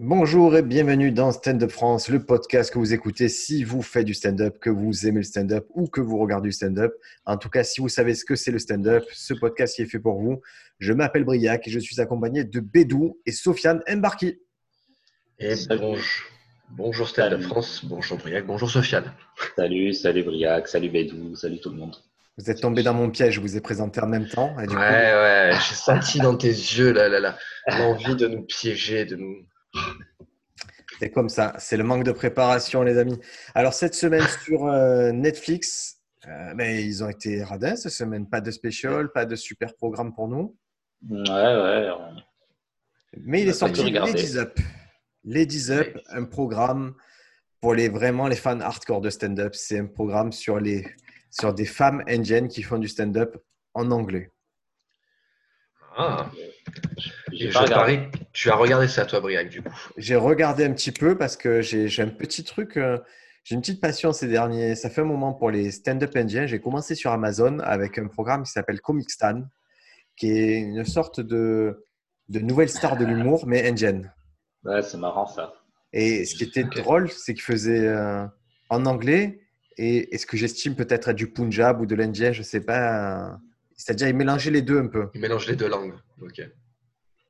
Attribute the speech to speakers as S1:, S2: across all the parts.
S1: Bonjour et bienvenue dans Stand Up France, le podcast que vous écoutez si vous faites du stand-up, que vous aimez le stand-up ou que vous regardez du stand-up. En tout cas, si vous savez ce que c'est le stand-up, ce podcast qui est fait pour vous. Je m'appelle Briac et je suis accompagné de Bédou et Sofiane Embarki.
S2: Et bonjour, bonjour Stand Up France, bonjour Briac, bonjour Sofiane.
S3: Salut, salut Briac, salut Bédou, salut tout le monde.
S1: Vous êtes tombé dans mon piège, je vous ai présenté en même temps.
S2: ouais, ouais, j'ai senti dans tes yeux l'envie de nous piéger, de nous
S1: c'est comme ça, c'est le manque de préparation, les amis. Alors, cette semaine sur euh, Netflix, euh, mais ils ont été radins cette semaine. Pas de spécial, pas de super programme pour nous.
S3: Ouais, ouais.
S1: Mais il est sorti Ladies Up. Ladies Up, un programme pour les, vraiment les fans hardcore de stand-up. C'est un programme sur, les, sur des femmes indiennes qui font du stand-up en anglais.
S2: Ah. Je tu as regardé ça, toi, Briac, du coup
S1: J'ai regardé un petit peu parce que j'ai un petit truc, euh, j'ai une petite passion ces derniers. Ça fait un moment pour les stand-up indiens. J'ai commencé sur Amazon avec un programme qui s'appelle Comic Stan, qui est une sorte de, de nouvelle star de l'humour, mais indienne.
S3: Ouais, c'est marrant ça.
S1: Et ce qui était drôle, c'est qu'il faisait euh, en anglais et, et ce que j'estime peut-être être du Punjab ou de l'Indien, je ne sais pas. C'est-à-dire, il mélangeait les deux un peu.
S2: Il mélange les deux langues. Ok.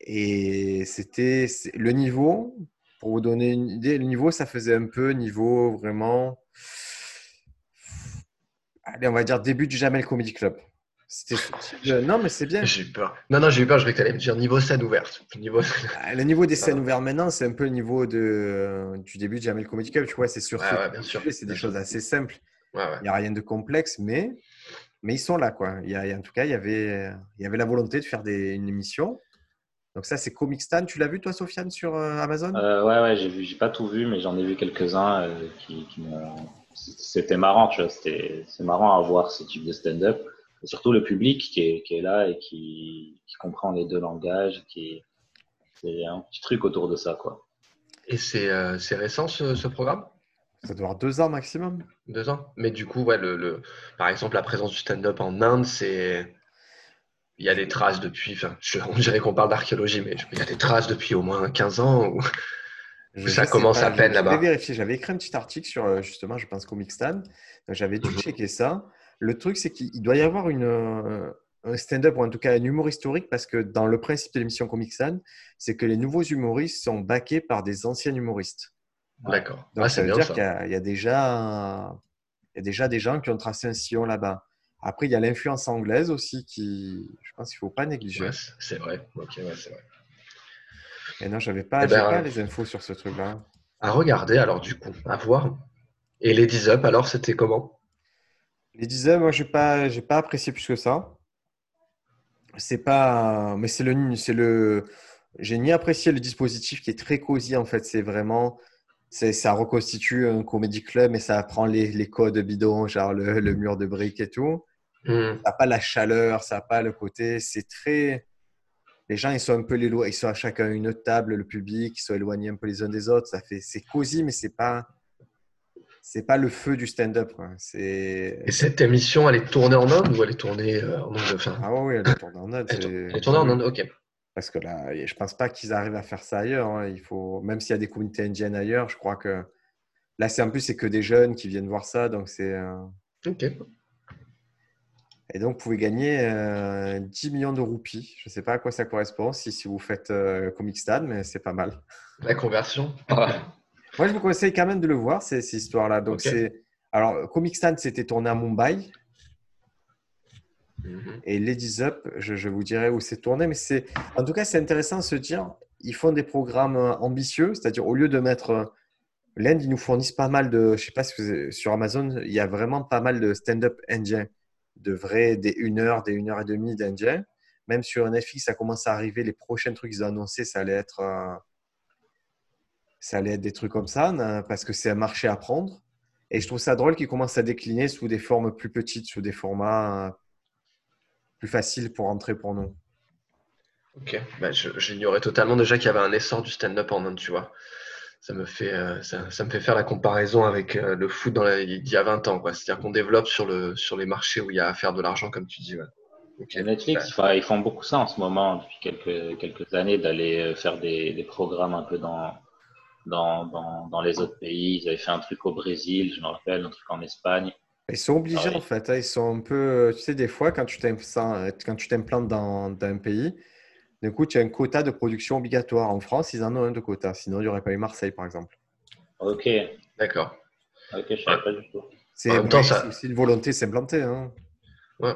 S1: Et c'était le niveau, pour vous donner une idée, le niveau, ça faisait un peu niveau vraiment. Allez, on va dire début du Jamel Comedy Club. Non, mais c'est bien.
S2: J'ai eu peur. Non, non, j'ai eu peur. Je vais que tu me dire niveau scène ouverte.
S1: Niveau... Ah, le niveau des scènes ouvertes maintenant, c'est un peu le niveau de... du début du Jamel Comedy Club. Tu vois, c'est sur C'est des choses assez simples. Il n'y a rien de complexe, mais mais ils sont là, quoi. Il y a, en tout cas, il y avait, il y avait la volonté de faire des, une émission. Donc ça, c'est Comic Stan. Tu l'as vu, toi, Sofiane, sur euh, Amazon?
S3: Euh, Ouais, ouais, j'ai vu. J'ai pas tout vu, mais j'en ai vu quelques-uns euh, qui, C'était marrant, tu vois. C'est marrant à voir ce type de stand-up. Et surtout le public qui est, qui est là et qui, qui, comprend les deux langages. Qui c'est un petit truc autour de ça, quoi.
S2: Et c'est récent ce, ce programme?
S1: Ça doit avoir deux ans maximum.
S2: Deux ans. Mais du coup, ouais, le, par exemple, la présence du stand-up en Inde, c'est. Il y a des traces depuis. Enfin, on dirait qu'on parle d'archéologie, mais il y a des traces depuis au moins 15 ans où, ça commence à peine là-bas.
S1: vérifier. J'avais écrit un petit article sur, euh, justement, je pense, Comic Stan. J'avais dû mhm. checker ça. Le truc, c'est qu'il doit y avoir une, euh, un stand-up ou en tout cas un humour historique parce que dans le principe de l'émission Comic Stan, c'est que les nouveaux humoristes sont backés par des anciens humoristes.
S2: D'accord.
S1: Donc, ça veut dire qu'il y, a déjà, il y a déjà des gens qui ont tracé un sillon là-bas. Après, il y a l'influence anglaise aussi qui, je pense qu'il ne faut pas négliger.
S2: c'est vrai. Ok, ouais, c'est vrai.
S1: Et non, je n'avais pas, eh ben, pas les infos sur ce truc-là.
S2: À regarder, alors du coup, à voir. Et les 10 up, alors, c'était comment?
S1: Les 10 up, moi, je n'ai pas, pas apprécié plus que ça. C'est pas. Mais c'est le. C'est le... J'ai ni apprécié le dispositif qui est très cosy, en fait. C'est vraiment ça reconstitue un comédie club, mais ça prend les, les codes bidons, genre le, le, mur de briques et tout. Mm. Ça n'a pas la chaleur, ça n'a pas le côté. C'est très. Les gens, ils sont un peu les lois, ils sont à chacun une table, le public, ils sont éloignés un peu les uns des autres. Ça fait, c'est cosy, mais c'est pas, c'est pas le feu du stand-up.
S2: Et cette émission, elle est tournée en Inde ou elle est tournée euh, en Inde
S1: Ah oui, elle est tournée en Inde.
S2: Elle est tournée en Inde, ok.
S1: Parce que là, je pense pas qu'ils arrivent à faire ça ailleurs. Hein. Il faut, même s'il y a des communautés indiennes ailleurs, je crois que là, c'est en plus c'est que des jeunes qui viennent voir ça, donc c'est. Euh,
S2: ok.
S1: Et donc, vous pouvez gagner 10 euh, millions de roupies. Je ne sais pas à quoi ça correspond si, si vous faites euh, Comic Stad, mais c'est pas mal.
S2: La conversion.
S1: Moi, je vous conseille quand même de le voir, ces, ces histoires-là. Donc, c'est. Alors, Comic Stand, c'était tourné à Mumbai. Mhm. Et Ladies Up, je, vous dirai où c'est tourné, mais c'est en tout cas c'est intéressant de se dire, ils font des programmes euh, ambitieux, c'est-à-dire au lieu de mettre euh, l'Inde, ils nous fournissent pas mal de, je sais pas si sur Amazon, il y a vraiment pas mal de stand-up indien, de vrais, des 1 heure, des 1 heure et demie d'indien. Même sur Netflix, ça commence à arriver, les prochains trucs qu'ils ont annoncés, ça allait être, euh, ça allait être des trucs comme ça, parce que c'est un marché à prendre. Et je trouve ça drôle qu'ils commencent à décliner sous des formes plus petites, sous des formats plus facile pour entrer pour nous.
S2: Ok, bah, j'ignorais totalement déjà qu'il y avait un essor du stand-up en Inde, tu vois. Ça me fait, euh, ça, me fait faire la comparaison avec euh, le foot dans il y a 20 ans. C'est-à-dire qu'on développe sur, le, sur les marchés où il y a à faire de l'argent, comme tu dis.
S3: Netflix, ils font beaucoup ça en ce moment, depuis quelques, quelques années, d'aller euh, faire des, des, programmes un peu dans, dans, dans, dans, les autres pays. Ils avaient fait un truc au Brésil, je me rappelle, un truc en Espagne.
S1: Ils sont obligés en fait. Hein. Ils sont un peu. Tu sais, des fois, quand tu t'implantes dans, dans, un pays, du coup, tu as un quota de production obligatoire. En France, ils en ont un de quota. Sinon, il n'y aurait pas eu Marseille, par exemple.
S3: Ok.
S2: D'accord.
S3: Ok, je ne savais pas du tout.
S1: C'est aussi une volonté de s'implanter. Hein.
S2: Ouais.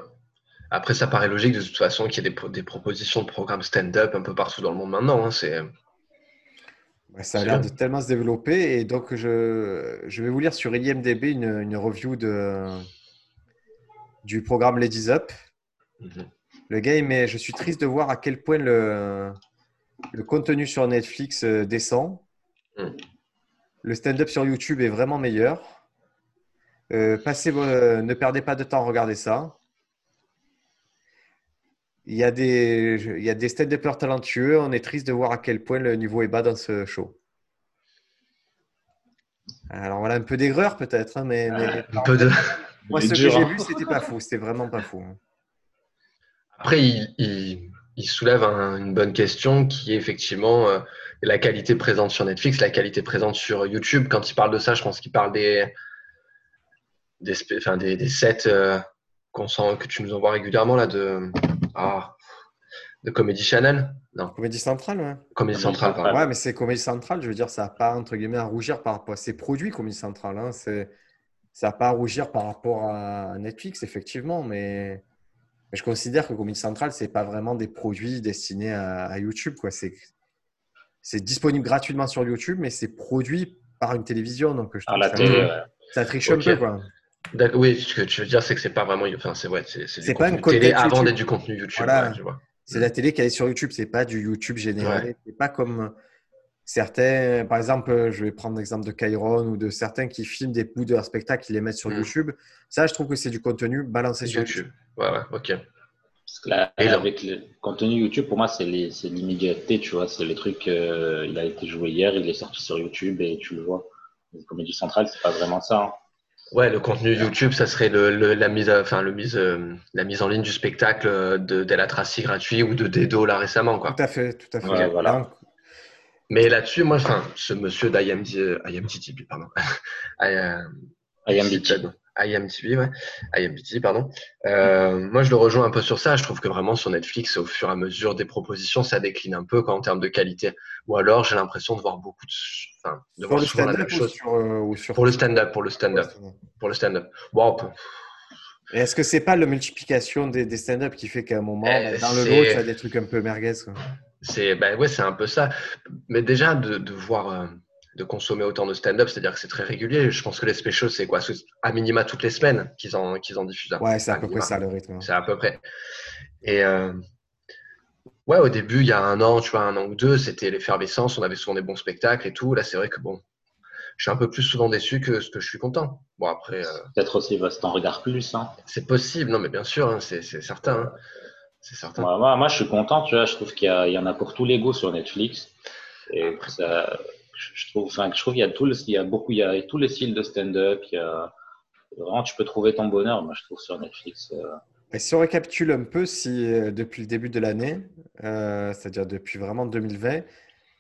S2: Après, ça paraît logique de toute façon qu'il y ait des, des, propositions de programmes stand-up un peu partout dans le monde maintenant. Hein. C'est
S1: ça a l'air de tellement se développer. Et donc, je, je vais vous lire sur IMDB une, une review de, du programme Ladies Up. Mhm. Le gars, mais je suis triste de voir à quel point le, le contenu sur Netflix euh, descend. Mhm. Le stand-up sur YouTube est vraiment meilleur. Euh, passez, euh, ne perdez pas de temps à regarder ça. Il y a des, il y a des stand-uppers talentueux. On est triste de voir à quel point le niveau est bas dans ce show. Alors voilà, un peu d'aigreur peut-être, hein, mais,
S2: un peu de.
S1: Moi, ce que j'ai vu, c'était pas fou. C'était vraiment pas fou. Hein.
S2: Après, il, il, soulève une bonne question qui est effectivement euh, la qualité présente sur Netflix, la qualité présente sur YouTube. Quand il parle de ça, je pense qu'il parle des, des, enfin, des, des sets euh, sent, que tu nous envoies régulièrement là de ah, de Comedy Channel? Non.
S1: Comédie Centrale, ouais.
S2: Comédie Centrale, pardon.
S1: Ouais, mais c'est Comédie Centrale, je veux dire, ça n'a pas, entre guillemets, à rougir par rapport à ses produits, Comédie Centrale. Hein. ça n'a pas à rougir par rapport à Netflix, effectivement, mais, je considère que Comédie Centrale, ce n'est pas vraiment des produits destinés à, YouTube, quoi. C'est disponible gratuitement sur YouTube, mais c'est produit par une télévision, donc je
S3: trouve la ça,
S1: ça triche un peu, quoi.
S2: Oui, ce que tu veux dire, c'est que c'est pas vraiment. Enfin, c'est ouais, c'est pas une télé avant d'être du contenu YouTube.
S1: C'est la télé qui est sur YouTube, c'est pas du YouTube généré. C'est pas comme certains. Par exemple, je vais prendre l'exemple de Kyron ou de certains qui filment des bouts de leur spectacle, qui les mettent sur mm. YouTube. Ça, je trouve que c'est du contenu balancé sur YouTube.
S2: Ouais, ouais, ok.
S3: Parce que là, avec le contenu YouTube, pour moi, c'est l'immédiateté, tu vois. C'est les trucs. Euh, il a été joué hier, il est sorti sur YouTube et tu le vois. Les comédies centrales, c'est pas vraiment ça. Hein.
S2: Ouais, le contenu YouTube, ça serait le, la, mise, enfin, le mise, euh, la mise en ligne du spectacle de Della Tracy gratuit ou de Dedo là récemment. Quoi.
S1: Tout à fait, tout à fait.
S2: voilà. Mais là-dessus, moi, enfin, ce monsieur d'IMTV, pardon.
S3: IMTV.
S2: IMTV, ouais. IMTV, pardon. Euh, moi, je le rejoins un peu sur ça. Je trouve que vraiment sur Netflix, au fur et à mesure des propositions, ça décline un peu en termes de qualité. Ou alors, j'ai l'impression de voir beaucoup de, enfin, de voir souvent la même chose.
S1: Euh,
S2: pour le stand-up, pour le stand-up, pour le stand-up. Bon,
S1: Est-ce que c'est pas la multiplication des, des stand-up qui fait qu'à un moment, eh, dans le lot, tu as des trucs un peu merguez
S2: C'est, ben ouais, c'est un peu ça. Mais déjà de, de voir. Euh, de consommer autant de stand-up, c'est-à-dire que c'est très régulier. Je pense que les specials, c'est quoi? À minima toutes les semaines qu'ils en, qu'ils en diffusent.
S1: Ouais, c'est à, peu près ça le rythme.
S2: C'est à peu près. Et euh, ouais, au début, il y a un an, tu vois, un an ou deux, c'était l'effervescence, on avait souvent des bons spectacles et tout. Là, c'est vrai que bon, je suis un peu plus souvent déçu que ce que je suis content. Bon, après. Euh,
S3: Peut-être aussi parce que t'en regardes plus. Hein.
S2: C'est possible, non, mais bien sûr, hein, c'est, certain. Hein. C'est certain.
S3: moi, moi, je suis content, tu vois, je trouve qu'il y, y en a pour tous les goûts sur Netflix. Et ça, je trouve, enfin, je trouve qu'il y a tout il y a beaucoup, il y a tous les styles de stand-up. Il y a vraiment, tu peux trouver ton bonheur. Moi, je trouve sur Netflix. Euh.
S1: Et si on récapitule un peu, si euh, depuis le début de l'année, euh, c'est-à-dire depuis vraiment 2020,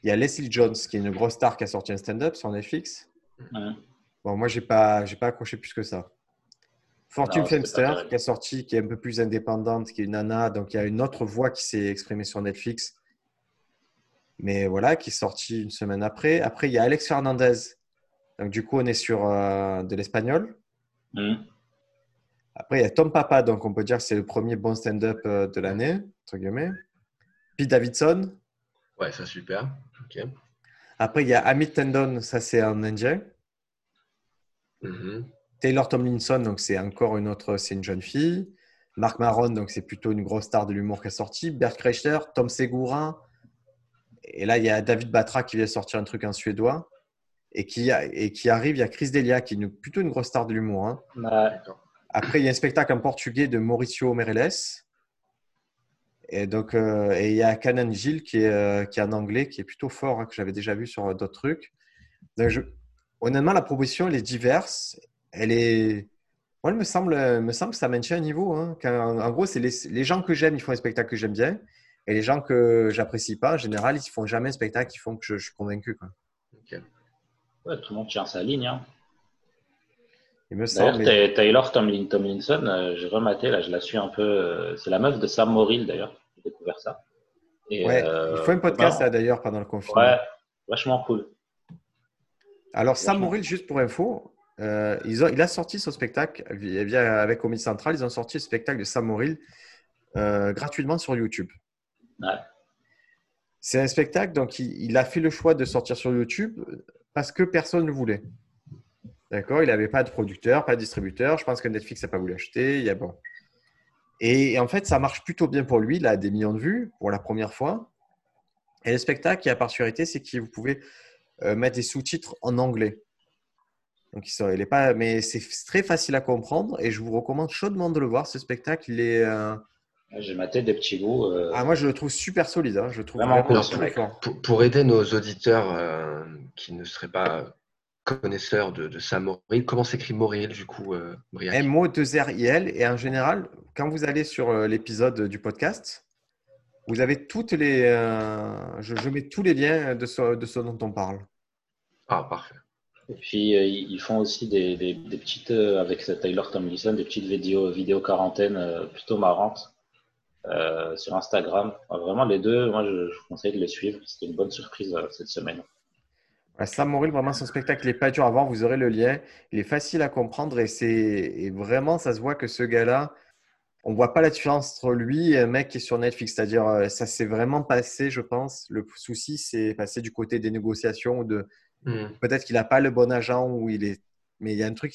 S1: il y a Leslie Jones qui est une grosse star qui a sorti un stand-up sur Netflix. Bon, moi, j'ai pas, j'ai pas accroché plus que ça. Fortune Femster qui a sorti, qui est un peu plus indépendante, qui est une nana, donc il y a une autre voix qui s'est exprimée sur Netflix mais voilà, qui est sorti une semaine après. Après, il y a Alex Fernandez. Donc, du coup, on est sur euh, de l'espagnol. Mm. Après, il y a Tom Papa, donc on peut dire que c'est le premier bon stand-up euh, de l'année, entre guillemets. Pete Davidson.
S2: Ouais, ça super.
S1: Après, il y a Amit Tendon, ça c'est un indien. Mm-hmm. Taylor Tomlinson, donc c'est encore une autre, c'est une jeune fille. Marc Maron, donc c'est plutôt une grosse star de l'humour qui est sorti. Bert Kreischer, Tom Segura, et là, il y a David Batra qui vient sortir un truc en suédois. Et qui, et qui arrive, il y a Chris Delia, qui est plutôt une grosse star de l'humour. Hein. Après, il y a un spectacle en portugais de Mauricio Meirelles. Et donc, euh, et il y a Canan Gilles qui est, euh, qui est en anglais, qui est plutôt fort, hein, que j'avais déjà vu sur d'autres trucs. Donc, honnêtement, la proposition, elle est diverse. Elle est. Moi, il me semble, me semble que ça maintient un niveau. Hein. en, gros, c'est les, les, gens que j'aime, ils font un spectacle que j'aime bien. Et les gens que j'apprécie pas, en général, ils ne font jamais un spectacle qui font que je, suis convaincu. Quoi.
S3: Ouais, tout le monde tient sa ligne. Hein.
S1: Il me
S3: D'ailleurs,
S1: semble.
S3: Ta- Taylor Tomlin- Tomlinson, euh, j'ai rematé, là, je la suis un peu. euh, c'est la meuf de Sam Morrill, d'ailleurs. J'ai découvert ça. Et,
S1: Ouais,
S3: euh,
S1: il faut un podcast là d'ailleurs pendant le confinement.
S3: Ouais, vachement cool.
S1: Alors, Sam. Morrill, juste pour info, euh, ils ont- il a sorti son spectacle via, via- avec Comédie Centrale. Ils ont sorti le spectacle de Sam Morrill gratuitement sur YouTube. C'est un spectacle, donc il, il a fait le choix de sortir sur YouTube parce que personne ne voulait. D'accord Il n'avait pas de producteur, pas de distributeur. Je pense que Netflix n'a pas voulu acheter. Il y. Et, en fait, ça marche plutôt bien pour lui. Il a des millions de vues pour la première fois. Et le spectacle, qui a la particularité, c'est que vous pouvez euh, mettre des sous-titres en anglais. Donc, il il pas, mais c'est très facile à comprendre et je vous recommande chaudement de le voir. Ce spectacle, il est, euh,
S3: J'ai maté des petits bouts. euh,
S1: ah, moi, je le trouve super solide. hein. Je le trouve
S3: Vraiment
S1: fort.
S2: Pour, pour aider nos auditeurs euh, qui ne seraient pas connaisseurs de, de Sam comment s'écrit Morrill du coup, euh, Briac
S1: M-O-2-R-I-L. Et en général, quand vous allez sur euh, l'épisode du podcast, vous avez toutes les. euh, je, je mets tous les liens de ce, de ce dont on parle.
S2: Ah, parfait.
S3: Et puis, euh, ils font aussi des, des- des petites, euh, avec Taylor Tomlinson, des petites vidéos, vidéos quarantaine euh, plutôt marrantes euh, sur Instagram. Enfin, vraiment, les deux, moi, je, je vous conseille de les suivre. C'était une bonne surprise euh, cette semaine.
S1: Ouais, Sam Morrill, vraiment, son spectacle n'est pas dur à voir. Vous aurez le lien. Il est facile à comprendre et, c'est, et vraiment, ça se voit que ce gars-là, on voit pas la différence entre lui et un mec qui est sur Netflix. C'est-à-dire, euh, ça s'est vraiment passé, je pense. Le souci, c'est passé du côté des négociations ou de
S2: Hmm.
S1: peut-être qu'il n'a pas le bon agent ou il est. Mais il y a un truc.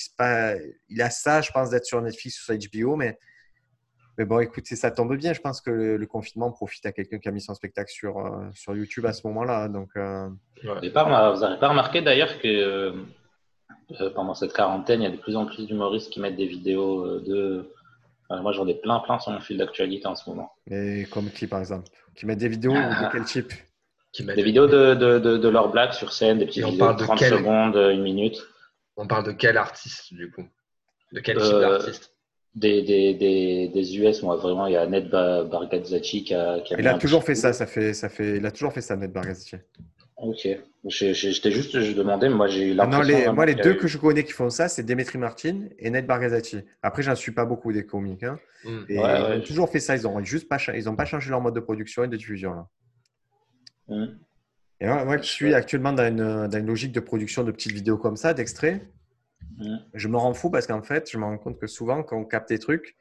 S1: Il a ça, je pense, d'être sur Netflix ou sur HBO, mais. Mais bon, écoutez, ça tombe bien. Je pense que le, le confinement profite à quelqu'un qui a mis son spectacle sur, euh, sur YouTube à ce moment-là. Donc, euh,
S2: Ouais.
S3: Vous n'avez pas remarqué d'ailleurs que euh, pendant cette quarantaine, il y a de plus en plus d'humoristes qui mettent des vidéos de. Enfin, moi, j'en ai plein, plein sur mon fil d'actualité en ce moment.
S1: mais comme qui, par exemple? Qui met des vidéos de quel type?
S2: Qui
S3: Des vidéos de, de, de, de leurs blagues sur scène, des petites
S2: Et on
S3: vidéos
S2: parle
S3: de
S2: de
S3: 30
S2: quel-
S3: secondes, une minute.
S2: On parle de quel artiste du coup? De quel type d'artiste?
S3: Des, des, des, des US, moi, vraiment, il y a Ned Ba- Bargatzachi qui a, qui a
S1: Il a toujours fait
S3: coup.
S1: ça. ça, fait, ça fait, il a toujours fait ça, Ned Bargatze.
S3: Ok. J'étais juste, je demandais, mais moi, j'ai eu
S1: Ah non,
S3: l'impression.
S1: les, moi, les deux
S3: eu-
S1: que je connais qui font ça, c'est Demetri Martin et Ned Bargatze. Après, j'en suis pas beaucoup des comiques. hein. Et
S3: Ouais, ouais.
S1: ils ont toujours fait ça. Ils n'ont juste pas, ils ont pas changé leur mode de production et de diffusion. Là.
S3: Hum.
S1: Et moi, moi, je suis actuellement dans une, dans une logique de production de petites vidéos comme ça, d'extraits.
S3: Hum.
S1: Je me rends fou parce qu'en fait, je me rends compte que souvent, quand on capte des trucs,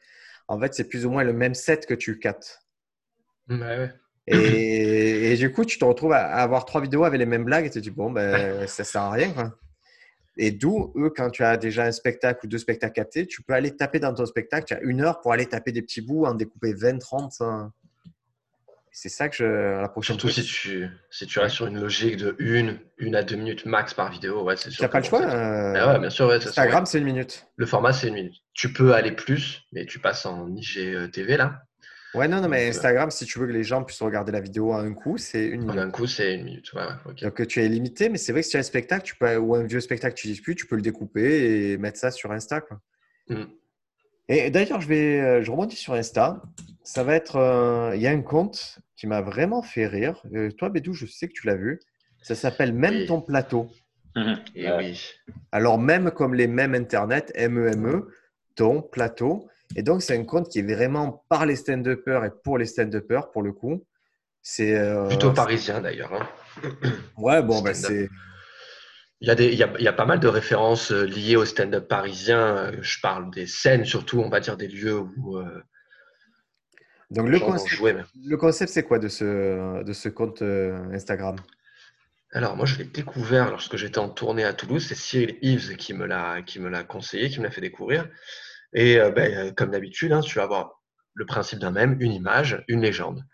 S1: en fait, c'est plus ou moins le même set que tu captes.
S2: Ouais, ouais.
S1: Et, et du coup, tu te retrouves à, à avoir trois vidéos avec les mêmes blagues et tu te dis, bon, ben, ça sert à rien. Quoi. Et d'où, eux, quand tu as déjà un spectacle ou deux spectacles captés, tu peux aller taper dans ton spectacle, tu as une heure pour aller taper des petits bouts, en découper 20, 30. hein. C'est ça que je. La prochaine
S2: Surtout
S1: fois,
S2: si tu, si tu restes sur une logique de une, une à deux minutes max par vidéo, ouais, c'est
S1: tu
S2: sûr.
S1: n'as pas le choix. euh,
S2: Ah ouais, bien sûr, ouais,
S1: Instagram, c'est une minute.
S2: Le format, c'est une minute. Tu peux aller plus, mais tu passes en IGTV là.
S1: Ouais, non, non, mais
S2: euh,
S1: Instagram, si tu veux que les gens puissent regarder la vidéo à un coup, c'est une
S2: En
S1: minute.
S2: un coup, c'est une minute. Ouais.
S1: Donc, tu es limité, mais c'est vrai que si tu as un spectacle tu peux, ou un vieux spectacle que tu disputes, tu peux le découper et mettre ça sur Insta. Quoi.
S2: Mm.
S1: Et d'ailleurs, je vais, euh, je rebondis sur Insta. Ça va être, euh, il y a un compte qui m'a vraiment fait rire. Euh, toi, Bédou, je sais que tu l'as vu. Ça s'appelle Même
S2: Oui.
S1: ton plateau.
S3: Hum.
S2: Et oui.
S1: Alors, même comme les mêmes Internet, M-E-M-E, ton plateau. Et donc, c'est un compte qui est vraiment par les stand-uppers et pour les stand-uppers, pour le coup. C'est euh,
S2: Plutôt parisien d'ailleurs. hein.
S1: Ouais, bon, bah, c'est.
S2: Il y, a des, il, y a, il y a pas mal de références euh, liées au stand-up parisien. Euh, Je parle des scènes, surtout, on va dire des lieux où euh,
S1: Donc, le concept,
S2: jouer. mais-
S1: le concept, c'est quoi de ce, de ce compte Instagram?
S2: Alors, moi, je l'ai découvert lorsque j'étais en tournée à Toulouse. C'est Cyril Yves qui me l'a conseillé, qui me l'a fait découvrir. Et euh, ben, comme d'habitude, hein, tu vas avoir le principe d'un même, une image, une légende.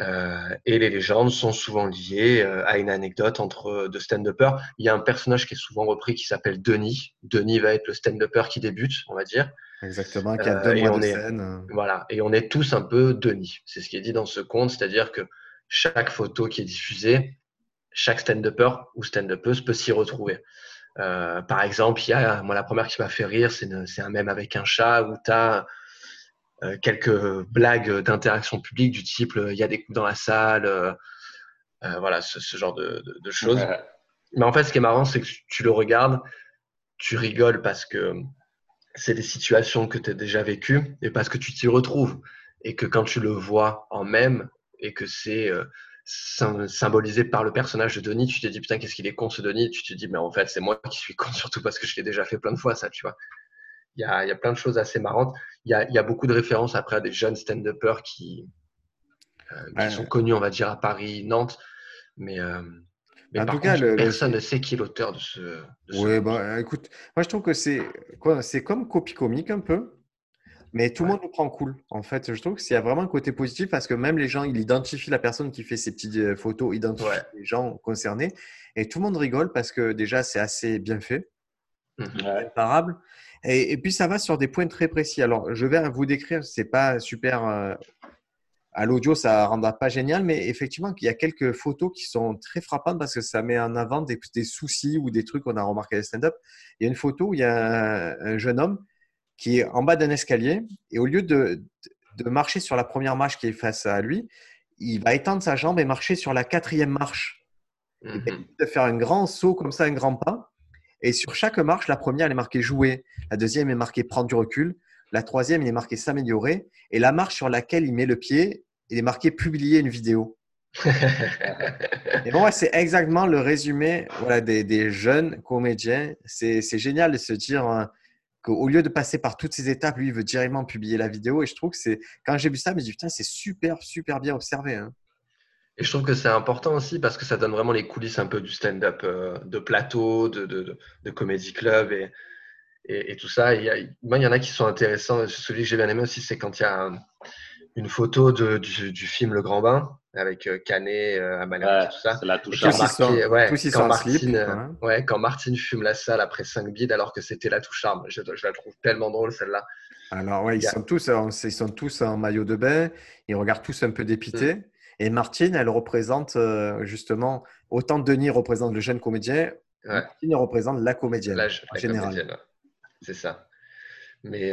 S2: Euh, et les légendes sont souvent liées euh, à une anecdote entre deux stand-uppers. Il y a un personnage qui est souvent repris qui s'appelle Denis. Denis va être le stand-upper qui débute, on va dire.
S1: Exactement, qui a
S2: Euh,
S1: deux
S2: et
S1: mois
S2: on
S1: de
S2: est-
S1: scène. euh.
S2: Voilà, et on est tous un peu Denis. C'est ce qui est dit dans ce compte, c'est-à-dire que chaque photo qui est diffusée, chaque stand-upper ou stand-uppeuse peut s'y retrouver. Euh, par exemple, il y a, moi, la première qui m'a fait rire, c'est un même avec un chat où tu as quelques blagues d'interaction publique du type euh, il y a des coups dans la salle, euh, euh, voilà, ce, ce genre de, de- de choses.
S3: Ouais.
S2: Mais en fait, ce qui est marrant, c'est que tu le regardes, tu rigoles parce que c'est des situations que tu as déjà vécues et parce que tu t'y retrouves. Et que quand tu le vois en même et que c'est euh, symbolisé par le personnage de Denis, tu te dis putain, qu'est-ce qu'il est con ce Denis. Tu te dis, mais en fait, c'est moi qui suis con, surtout parce que je l'ai déjà fait plein de fois, ça, tu vois. Il y a, y a, plein de choses assez marrantes. Il y a, y a, beaucoup de références après à des jeunes stand-uppers qui, euh, qui sont connus, on va dire, à Paris, Nantes. Mais, euh, mais en tout cas, personne ne sait qui est l'auteur de ce.
S1: oui, bah, écoute, moi je trouve que c'est c'est comme copie comique un peu, mais tout le monde le prend cool. En fait, je trouve qu'il y a vraiment un côté positif parce que même les gens, ils identifient la personne qui fait ces petites euh, photos, identifient les gens concernés, et tout le monde rigole parce que déjà c'est assez bien fait, mmh imparable. Et, et, puis ça va sur des points très précis. Alors, je vais vous décrire, c'est pas super à l'audio, ça ne rendra pas génial, mais effectivement, il y a quelques photos qui sont très frappantes parce que ça met en avant des, soucis ou des trucs qu'on a remarqué à stand-up. Il y a une photo où il y a un, jeune homme qui est en bas d'un escalier et au lieu de, marcher sur la première marche qui est face à lui, il va étendre sa jambe et marcher sur la quatrième marche. Il va mhm. faire un grand saut comme ça, un grand pas. Et sur chaque marche, la première, elle est marquée jouer, la deuxième est marquée prendre du recul, la troisième, il est marqué s'améliorer. Et la marche sur laquelle il met le pied, il est marqué publier une vidéo. et bon, c'est exactement le résumé voilà, des, jeunes comédiens. C'est génial de se dire hein, qu'au lieu de passer par toutes ces étapes, lui, il veut directement publier la vidéo. Et je trouve que c'est, quand j'ai vu ça, je me dit, putain, c'est super, super bien observé. Hein.
S2: Et je trouve que c'est important aussi parce que ça donne vraiment les coulisses un peu du stand-up euh, de plateau, de, de, de, comédie club et, et, tout ça. il y en a qui sont intéressants. Celui que j'ai bien aimé aussi, c'est quand il y a une photo de, du, du, film Le Grand Bain avec euh, Canet, euh,
S3: ouais, tout ça. La touche
S2: ouais, quand, Martine, euh, ouais, quand Martine fume la salle après 5 bides alors que c'était la touche arme. Je, je, la trouve tellement drôle celle-là.
S1: Alors ouais, ils, sont tous, ils sont tous en maillot de bain, ils regardent tous un peu dépités. Mm. Et Martine, elle représente justement, autant Denis représente le jeune comédien, Martine représente la comédienne la, en général.
S2: C'est ça. Mais,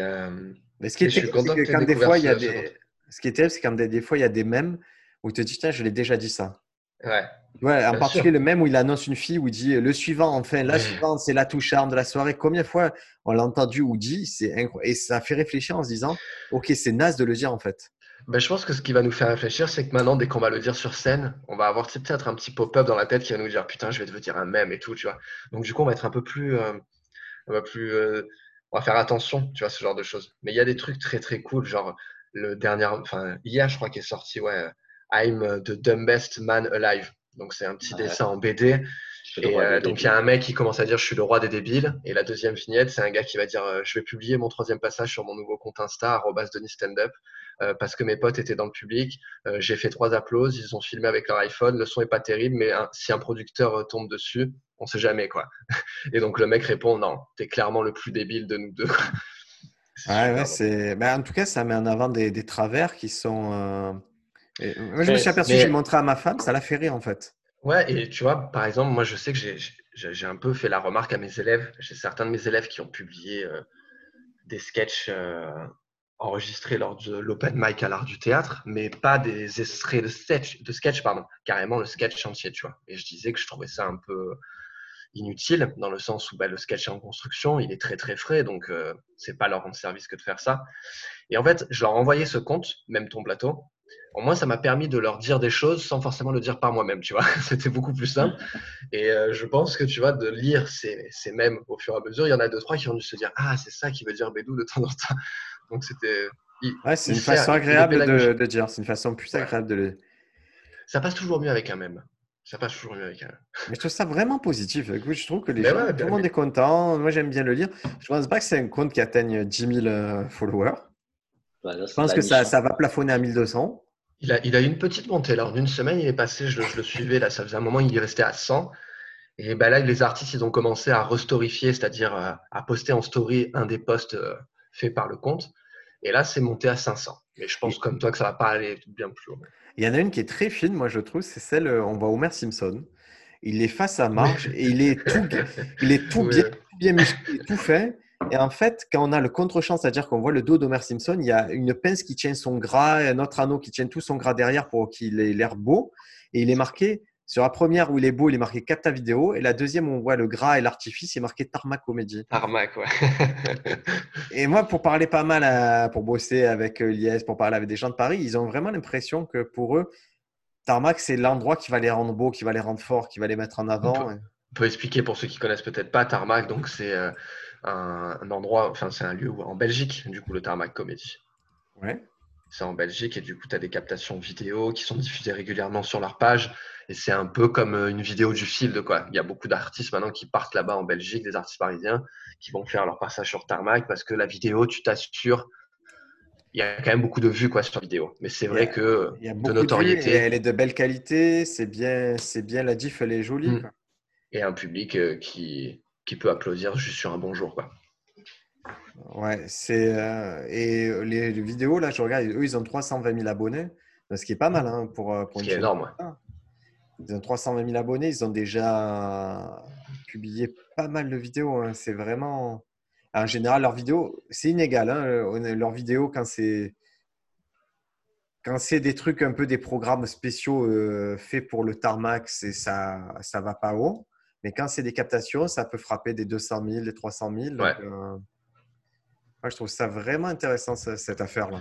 S1: Mais ce qui est, c'est que quand des fois, il y a des ce qui terrible, c'est quand des, fois, il y a des mèmes où tu te dis, tiens, je l'ai déjà dit ça.
S2: Ouais.
S1: Ouais, en particulier le mème où il annonce une fille où il dit le suivant, enfin, la suivante, c'est la touche arme de la soirée. Combien de fois on l'a entendu ou dit c'est Et ça fait réfléchir en se disant, ok, c'est naze de le dire en fait.
S2: Ben, je pense que ce qui va nous faire réfléchir, c'est que maintenant, dès qu'on va le dire sur scène, on va avoir peut-être un petit pop-up dans la tête qui va nous dire putain, je vais te dire un mème et tout, tu vois. Donc, du coup, on va être un peu plus. Euh, on va plus. Euh, on va faire attention, tu vois, ce genre de choses. Mais il y a des trucs très très cool, genre le dernier, enfin hier je crois qu'il est sorti, ouais, I'm the dumbest man alive. Donc c'est un petit dessin en BD. Et euh, donc il y a un mec qui commence à dire je suis le roi des débiles. Et la deuxième vignette, c'est un gars qui va dire euh, je vais publier mon troisième passage sur mon nouveau compte Insta, Denis Standup, euh, parce que mes potes étaient dans le public. J'ai fait trois applauses, ils ont filmé avec leur iPhone. Le son est pas terrible, mais si un producteur tombe dessus, on sait jamais quoi. Et donc le mec répond non, t'es clairement le plus débile de nous deux.
S1: Ouais, c'est... Ben, en tout cas, ça met en avant des, des travers qui sont. Euh, moi, je me suis aperçu, j'ai montré à ma femme, ça l'a fait rire en fait.
S2: Ouais, et tu vois, par exemple, moi, je sais que j'ai, un peu fait la remarque à mes élèves. J'ai certains de mes élèves qui ont publié euh, des sketchs euh, enregistrés lors de l'open mic à l'art du théâtre, mais pas des extraits de sketch, de sketch, pardon, carrément le sketch entier, tu vois. Et je disais que je trouvais ça un peu inutile dans le sens où bah, le sketch est en construction, il est très très frais, donc euh, c'est pas leur rendre service que de faire ça. Et en fait, je leur envoyais ce compte, même ton plateau. Au moins, ça m'a permis de leur dire des choses sans forcément le dire par moi-même, tu vois. C'était beaucoup plus simple. Et euh, je pense que, tu vois, de lire ces, ces mêmes au fur et à mesure, il y en a deux, trois qui ont dû se dire Ah, c'est ça qui veut dire Bédou de temps en temps. Donc, c'était.
S1: Ouais, c'est une façon agréable de, de, dire. C'est une façon plus agréable de le.
S2: Ça passe toujours mieux avec un même. Ça passe toujours mieux avec un.
S1: Mais je trouve ça vraiment positif. je trouve que les gens, tout le monde est content. Moi, j'aime bien le lire. Je pense pas que c'est un compte qui atteigne 10 000 euh, followers. je pense que ça, ça, va plafonner à 1200.
S2: Il a, il a eu une petite montée. Alors, d'une semaine, il est passé, je, le suivais, là, ça faisait un moment, il est resté à 100. Et ben là, les artistes, ils ont commencé à restorifier, c'est-à-dire euh, à poster en story un des posts euh, faits par le compte. Et là, c'est monté à 500. Mais je pense, comme toi, que ça va pas aller bien plus haut.
S1: Il y en a une qui est très fine, moi je trouve, c'est celle, euh, on voit Homer Simpson. Il est face à Marge et il est tout, il est tout bien, bien musclé, tout fait. Et en fait, quand on a le contre-champ, c'est-à-dire qu'on voit le dos d'Homer Simpson, il y a une pince qui tient son gras, un autre anneau qui tient tout son gras derrière pour qu'il ait l'air beau. Et il est marqué Sur la première où il est beau, il est marqué capta vidéo. Et la deuxième où on voit le gras et l'artifice, il est marqué tarmac comédie.
S2: Tarmac, ouais.
S1: et moi, pour parler pas mal, pour bosser avec euh, Liège, pour parler avec des gens de Paris, ils ont vraiment l'impression que pour eux, tarmac, c'est l'endroit qui va les rendre beaux, qui va les rendre forts, qui va les mettre en avant.
S2: On peut, expliquer pour ceux qui connaissent peut-être pas tarmac. Donc, c'est euh, un, un, endroit, enfin, c'est un lieu en Belgique, du coup, le tarmac comédie.
S1: Ouais
S2: c'est en Belgique et du coup, tu as des captations vidéo qui sont diffusées régulièrement sur leur page. Et c'est un peu comme euh, une vidéo du de Quoi. Il y a beaucoup d'artistes maintenant qui partent là-bas en Belgique, des artistes parisiens, qui vont faire leur passage sur Tarmac parce que la vidéo, tu t'assures, il y a quand même beaucoup de vues quoi, sur vidéo. Mais c'est vrai que
S1: il y a de notoriété. elle est de belle qualité, c'est bien, c'est bien la diff, elle est jolie. Mm.
S2: Et un public euh, qui, qui peut applaudir juste sur un bon jour. Quoi.
S1: Ouais, c'est. Euh, et les, vidéos, là, je regarde, eux, ils ont 320 000 abonnés, ce qui est pas mal hein, pour, euh, pour
S2: une énorme.
S1: Ils ont 320 000 abonnés, ils ont déjà publié pas mal de vidéos. Hein. C'est vraiment. En général, leurs vidéos, c'est inégal. Hein. Leurs vidéos, quand c'est. Quand c'est des trucs un peu des programmes spéciaux euh, faits pour le tarmac, ça ça va pas haut. Mais quand c'est des captations, ça peut frapper des 200 000, des 300 000. Donc, je trouve ça vraiment intéressant, cette affaire-là.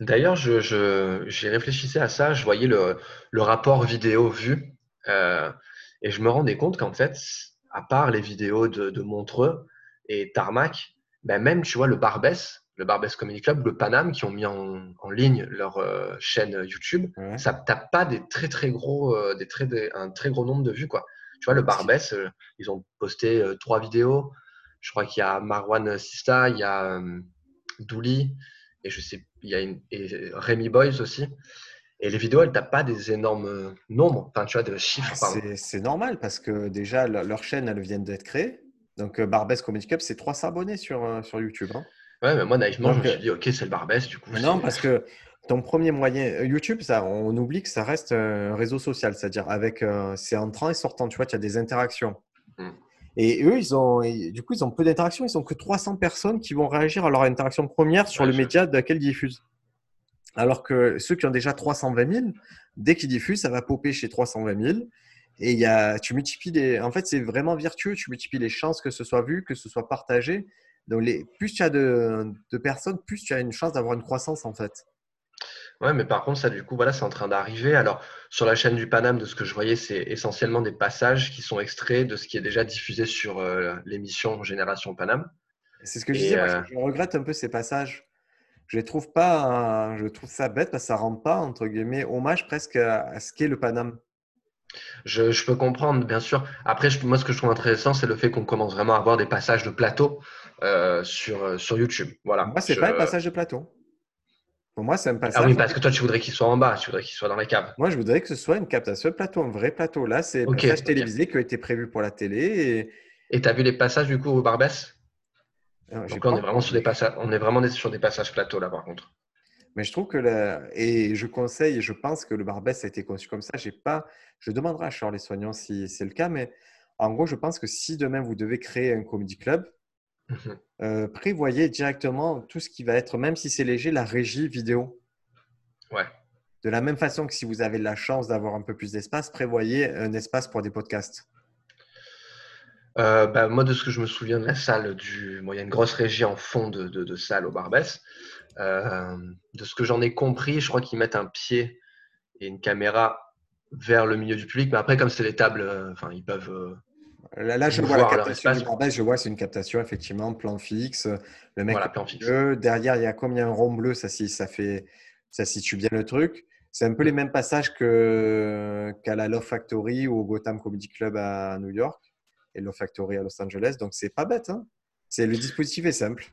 S2: D'ailleurs, je, je, réfléchissais à ça, je voyais le, le rapport vidéo vu, euh, et je me rendais compte qu'en fait, à part les vidéos de, de Montreux et Tarmac, ben même, tu vois, le Barbès, le Barbès Comedy Club, le Paname, qui ont mis en, en ligne leur euh, chaîne YouTube, ça tape pas des très très gros, euh, des très, un très gros nombre de vues, quoi. Tu vois, le Barbès, ils ont posté trois vidéos, je crois qu'il y a Marwan Sista, il y a euh, Douli, et je sais, il y a une, et Rémi Boys aussi. Et les vidéos, elles tapent pas des énormes euh, nombres, enfin, tu vois, de chiffres.
S1: C'est normal parce que déjà, leur chaîne, elles viennent d'être créées. Donc, euh, Barbès Comedy Club, c'est 300 abonnés sur, sur YouTube. Hein.
S2: Ouais, mais moi, naïvement, je me suis dit, OK, c'est le Barbès, du coup.
S1: Non, parce que ton premier moyen, YouTube, ça, on oublie que ça reste un réseau social, c'est-à-dire avec, c'est entrant et sortant, tu vois, tu as des interactions. Mmh. Et eux, ils ont, du coup, ils ont peu d'interactions. Ils ont que 300 personnes qui vont réagir à leur interaction première sur le média de laquelle ils diffusent. Alors que ceux qui ont déjà 320 000, dès qu'ils diffusent, ça va popper chez 320 000. Et il y a, tu multiplies les. En fait, c'est vraiment vertueux. Tu multiplies les chances que ce soit vu, que ce soit partagé. Donc, les, plus tu as de, de personnes, plus tu as une chance d'avoir une croissance, en fait.
S2: Ouais, mais par contre, ça, du coup, voilà, c'est en train d'arriver. Alors, sur la chaîne du Paname, de ce que je voyais, c'est essentiellement des passages qui sont extraits de ce qui est déjà diffusé sur euh, l'émission Génération Paname.
S1: C'est ce que je disais, euh, je regrette un peu ces passages. Je les trouve pas, je trouve ça bête parce que ça rend pas, entre guillemets, hommage presque à, ce qu'est le Paname.
S2: Je, peux comprendre, bien sûr. Après, moi, ce que je trouve intéressant, c'est le fait qu'on commence vraiment à avoir des passages de plateau euh, sur, sur YouTube. Voilà.
S1: Moi, c'est pas un passage de plateau. Pour moi, c'est un
S2: passage. Ah oui, parce que toi, tu voudrais qu'il soit en bas, tu voudrais qu'il soit dans la cave.
S1: Moi, je voudrais que ce soit une captation plateau, un vrai plateau. Là, c'est un passage télévisé qui a été prévu pour la télé.
S2: Et tu as vu les passages du coup au Barbès? Euh, Donc on est vraiment sur des passages, on est vraiment sur des passages plateau là, par contre.
S1: Mais je trouve que la... et je conseille et je pense que le Barbès a été conçu comme ça. J'ai pas, je demanderai à Charles les soignants si c'est le cas, mais en gros, je pense que si demain vous devez créer un comedy club. Euh, prévoyez directement tout ce qui va être, même si c'est léger, la régie vidéo.
S2: Ouais.
S1: De la même façon que si vous avez la chance d'avoir un peu plus d'espace, prévoyez un espace pour des podcasts.
S2: Euh, bah, moi, de ce que je me souviens de la salle, du... il y a une grosse régie en fond de, salle au Barbès. Euh, de ce que j'en ai compris, je crois qu'ils mettent un pied et une caméra vers le milieu du public. Mais après, comme c'est les tables, enfin, ils peuvent
S1: Là, je vois la captation du je vois, c'est une captation, effectivement, plan fixe. Le mec,
S2: plan fixe.
S1: derrière, il y a combien un rond bleu, ça, ça, fait, ça situe bien le truc. C'est un peu les mêmes passages qu'à la Love Factory ou au Gotham Comedy Club à New York et Love Factory à Los Angeles. Donc, c'est pas bête. Hein c'est le dispositif est simple.